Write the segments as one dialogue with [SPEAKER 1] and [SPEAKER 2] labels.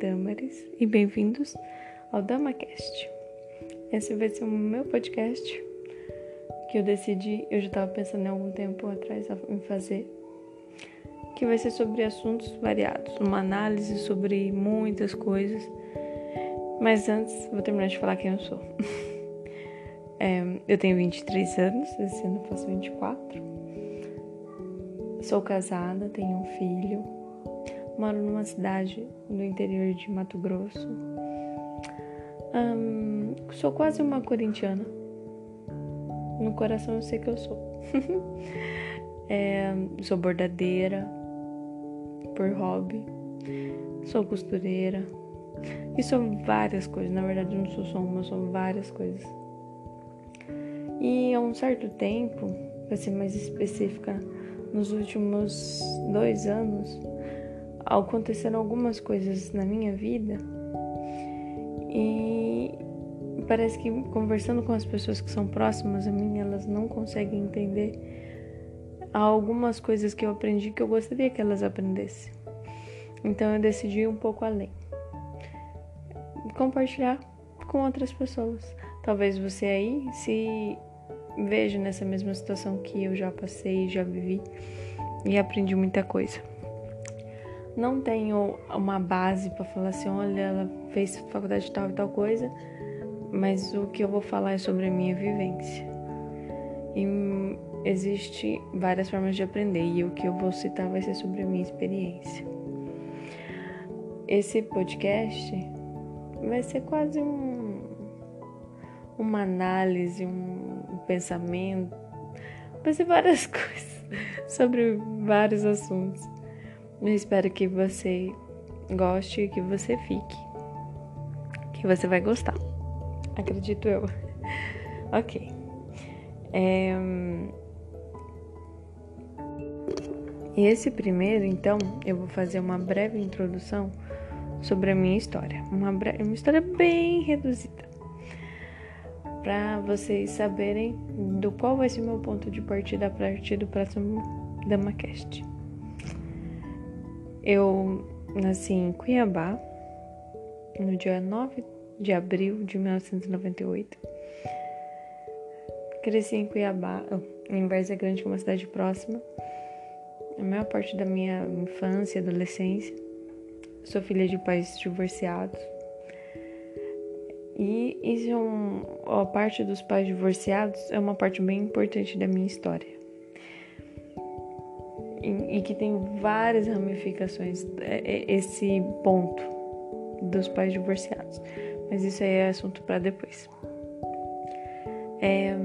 [SPEAKER 1] Damaris e bem-vindos ao DamaCast. Esse vai ser o meu podcast que eu decidi, eu já estava pensando em algum tempo atrás em fazer, que vai ser sobre assuntos variados, uma análise sobre muitas coisas. Mas antes, vou terminar de falar quem eu sou. é, eu tenho 23 anos, esse ano eu faço 24. Sou casada, tenho um filho Moro numa cidade do interior de Mato Grosso. Sou quase uma corintiana. No coração eu sei que eu sou. é, sou bordadeira por hobby. Sou costureira. E sou várias coisas. Na verdade, não sou só uma, sou várias coisas. E há um certo tempo, para ser mais específica, nos últimos dois anos, aconteceram algumas coisas na minha vida e parece que conversando com as pessoas que são próximas a mim, elas não conseguem entender algumas coisas que eu aprendi que eu gostaria que elas aprendessem. Então eu decidi ir um pouco além. Compartilhar com outras pessoas. Talvez você aí se veja nessa mesma situação que eu já passei, já vivi e aprendi muita coisa não tenho uma base para falar assim, olha, ela fez faculdade de tal e tal coisa, mas o que eu vou falar é sobre a minha vivência. E existe várias formas de aprender e o que eu vou citar vai ser sobre a minha experiência. Esse podcast vai ser quase um, uma análise, um, um pensamento, vai ser várias coisas sobre vários assuntos. Eu espero que você goste e que você fique. Que você vai gostar. Acredito eu. ok. É... Esse primeiro, então, eu vou fazer uma breve introdução sobre a minha história. Uma, uma história bem reduzida. Para vocês saberem do qual vai ser meu ponto de partida a partir do próximo DamaCast. Eu nasci em Cuiabá no dia 9 de abril de 1998. Cresci em Cuiabá, em Várzea Grande, que é uma cidade próxima. A maior parte da minha infância e adolescência. Sou filha de pais divorciados. E isso é um, a parte dos pais divorciados é uma parte bem importante da minha história e, que tem várias ramificações é, é, esse ponto dos pais divorciados. Mas isso aí é assunto para depois. É,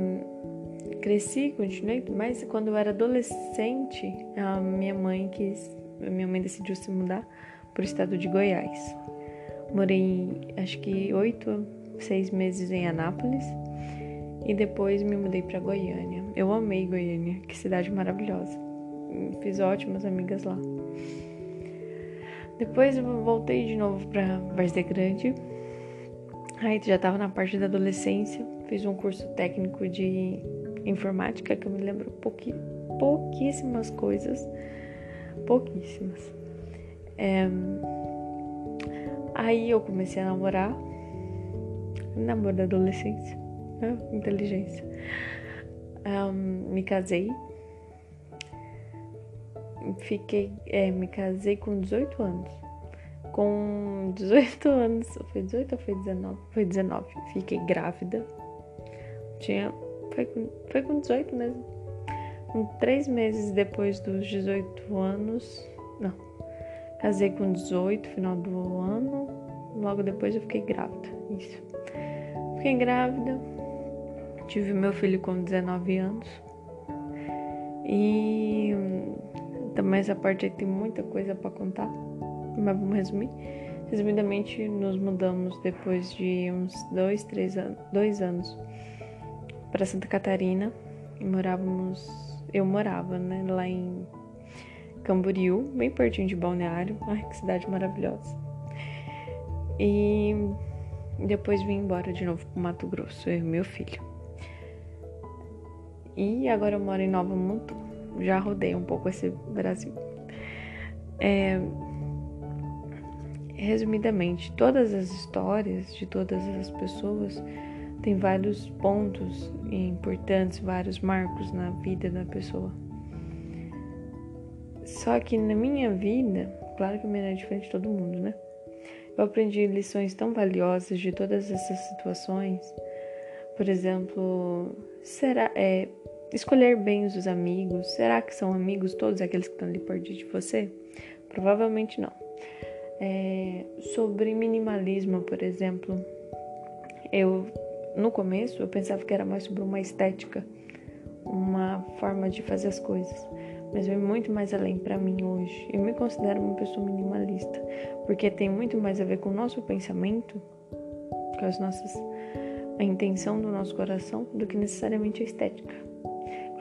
[SPEAKER 1] cresci, continuei, mas quando eu era adolescente, a minha mãe quis, minha mãe decidiu se mudar para o estado de Goiás. Morei, acho que oito, seis meses em Anápolis e depois me mudei para Goiânia. Eu amei Goiânia, que cidade maravilhosa fiz ótimas amigas lá. Depois voltei de novo para Várzea Grande. Aí já estava na parte da adolescência, fiz um curso técnico de informática que eu me lembro pouqui, pouquíssimas coisas, pouquíssimas. É, aí eu comecei a namorar, namoro da adolescência, né? inteligência. Um, me casei fiquei, é, me casei com 18 anos. Com 18 anos, foi 18 ou foi 19? Foi 19. Fiquei grávida. Tinha, foi, com, foi com 18 mesmo. Com três meses depois dos 18 anos, não, casei com 18, final do ano. Logo depois eu fiquei grávida. Isso. Fiquei grávida. Tive meu filho com 19 anos. E também essa parte aí tem muita coisa para contar, mas vamos resumir. Resumidamente, nos mudamos depois de uns dois, três anos, dois anos para Santa Catarina e morávamos, eu morava, né, lá em Camboriú, bem pertinho de Balneário. Ai, que cidade maravilhosa. E depois vim embora de novo para Mato Grosso, eu e meu filho. E agora eu moro em Nova Mutum já rodei um pouco esse Brasil. É, resumidamente, todas as histórias de todas as pessoas têm vários pontos importantes, vários marcos na vida da pessoa. Só que na minha vida, claro que a minha é diferente de todo mundo, né? Eu aprendi lições tão valiosas de todas essas situações. Por exemplo, será é escolher bem os amigos? Será que são amigos todos aqueles que estão ali perto de você? Provavelmente não. É, sobre minimalismo, por exemplo, eu no começo eu pensava que era mais sobre uma estética, uma forma de fazer as coisas, mas vai muito mais além para mim hoje. Eu me considero uma pessoa minimalista, porque tem muito mais a ver com o nosso pensamento, com as nossas a intenção do nosso coração do que necessariamente a estética.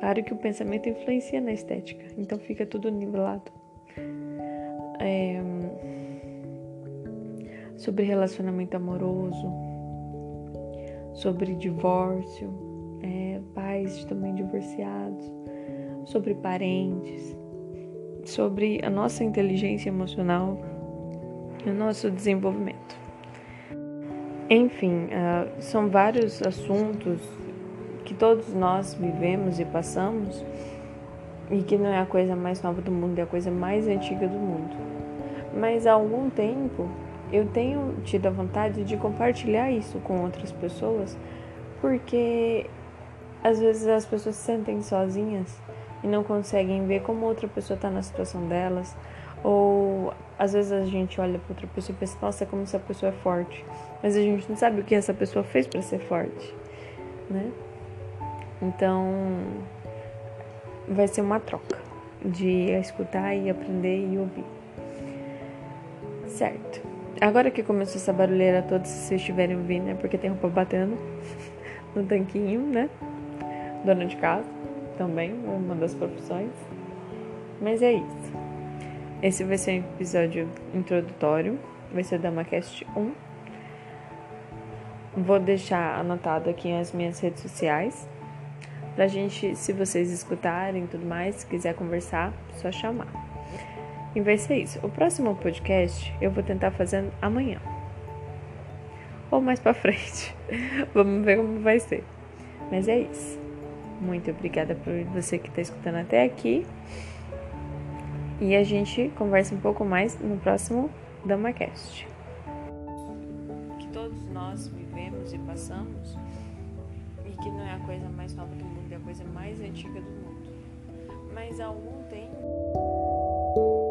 [SPEAKER 1] Claro que o pensamento influencia na estética, então fica tudo nivelado. É, sobre relacionamento amoroso, sobre divórcio, é, pais também divorciados, sobre parentes, sobre a nossa inteligência emocional e o nosso desenvolvimento. Enfim, uh, são vários assuntos que todos nós vivemos e passamos e que não é a coisa mais nova do mundo, é a coisa mais antiga do mundo. Mas há algum tempo eu tenho tido a vontade de compartilhar isso com outras pessoas, porque às vezes as pessoas se sentem sozinhas e não conseguem ver como outra pessoa está na situação delas, ou às vezes a gente olha para outra pessoa e pensa, nossa, como se a pessoa é forte, mas a gente não sabe o que essa pessoa fez para ser forte, né? Então, vai ser uma troca de escutar e aprender e ouvir. Certo. Agora que começou essa barulheira toda, se vocês estiverem ouvindo, é porque tem roupa batendo no tanquinho, né? Dona de casa também, uma das profissões. Mas é isso. Esse vai ser um episódio introdutório, vai ser da MaCast 1. Vou deixar anotado aqui as minhas redes sociais. Pra gente, se vocês escutarem e tudo mais, se quiser conversar, só chamar. E vai ser isso. O próximo podcast eu vou tentar fazer amanhã. Ou mais pra frente. Vamos ver como vai ser. Mas é isso. Muito obrigada por você que está escutando até aqui. E a gente conversa um pouco mais no próximo DamaCast. Que todos nós vivemos e passamos e que não é a coisa mais nova do mundo, é a coisa mais antiga do mundo. Mas há algum tempo.